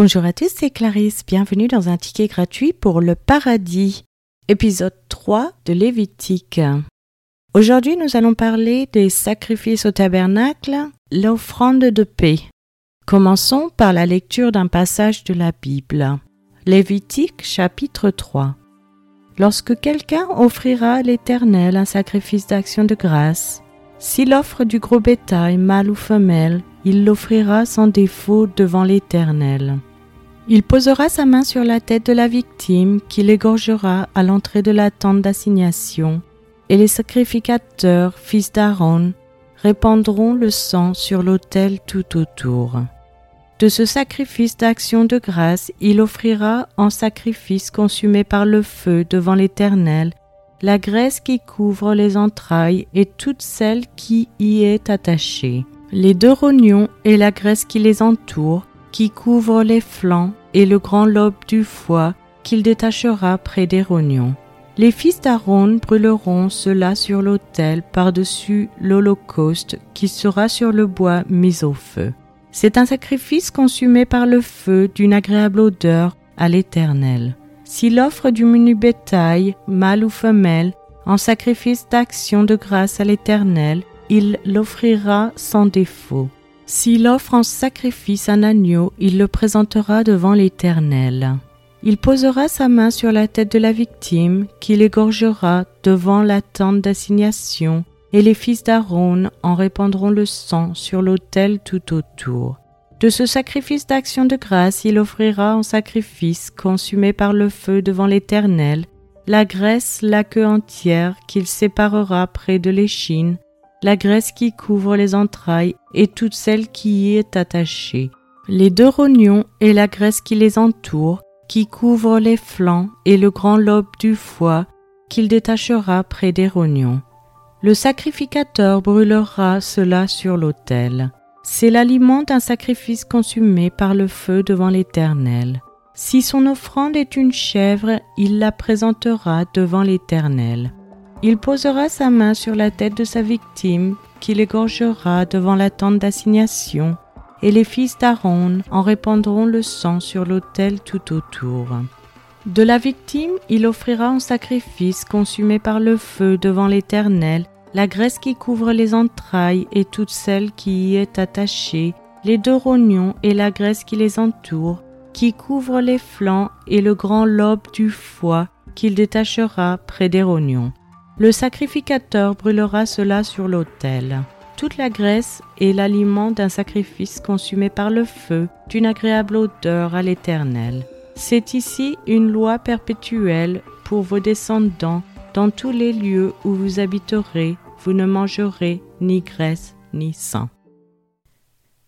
Bonjour à tous, c'est Clarisse. Bienvenue dans un ticket gratuit pour le paradis, épisode 3 de Lévitique. Aujourd'hui, nous allons parler des sacrifices au tabernacle, l'offrande de paix. Commençons par la lecture d'un passage de la Bible. Lévitique chapitre 3. Lorsque quelqu'un offrira à l'Éternel un sacrifice d'action de grâce, s'il offre du gros bétail, mâle ou femelle, il l'offrira sans défaut devant l'Éternel. Il posera sa main sur la tête de la victime qu'il égorgera à l'entrée de la tente d'assignation, et les sacrificateurs, fils d'Aaron, répandront le sang sur l'autel tout autour. De ce sacrifice d'action de grâce, il offrira en sacrifice consumé par le feu devant l'Éternel la graisse qui couvre les entrailles et toute celle qui y est attachée, les deux rognons et la graisse qui les entoure, qui couvre les flancs et le grand lobe du foie qu'il détachera près des rognons. Les fils d'Aaron brûleront cela sur l'autel par-dessus l'holocauste qui sera sur le bois mis au feu. C'est un sacrifice consumé par le feu d'une agréable odeur à l'Éternel. S'il offre du menu bétail, mâle ou femelle, en sacrifice d'action de grâce à l'Éternel, il l'offrira sans défaut. S'il offre en sacrifice un agneau, il le présentera devant l'Éternel. Il posera sa main sur la tête de la victime, qu'il égorgera devant la tente d'assignation, et les fils d'Aaron en répandront le sang sur l'autel tout autour. De ce sacrifice d'action de grâce, il offrira en sacrifice consumé par le feu devant l'Éternel la graisse, la queue entière qu'il séparera près de l'échine, la graisse qui couvre les entrailles et toute celle qui y est attachée, les deux rognons et la graisse qui les entoure, qui couvre les flancs et le grand lobe du foie qu'il détachera près des rognons. Le sacrificateur brûlera cela sur l'autel. C'est l'aliment d'un sacrifice consumé par le feu devant l'Éternel. Si son offrande est une chèvre, il la présentera devant l'Éternel. Il posera sa main sur la tête de sa victime, qu'il égorgera devant la tente d'assignation, et les fils d'Aaron en répandront le sang sur l'autel tout autour. De la victime, il offrira en sacrifice consumé par le feu devant l'Éternel la graisse qui couvre les entrailles et toute celle qui y est attachée, les deux rognons et la graisse qui les entoure, qui couvre les flancs et le grand lobe du foie qu'il détachera près des rognons. Le sacrificateur brûlera cela sur l'autel. Toute la graisse est l'aliment d'un sacrifice consumé par le feu, d'une agréable odeur à l'Éternel. C'est ici une loi perpétuelle pour vos descendants dans tous les lieux où vous habiterez, vous ne mangerez ni graisse ni sang.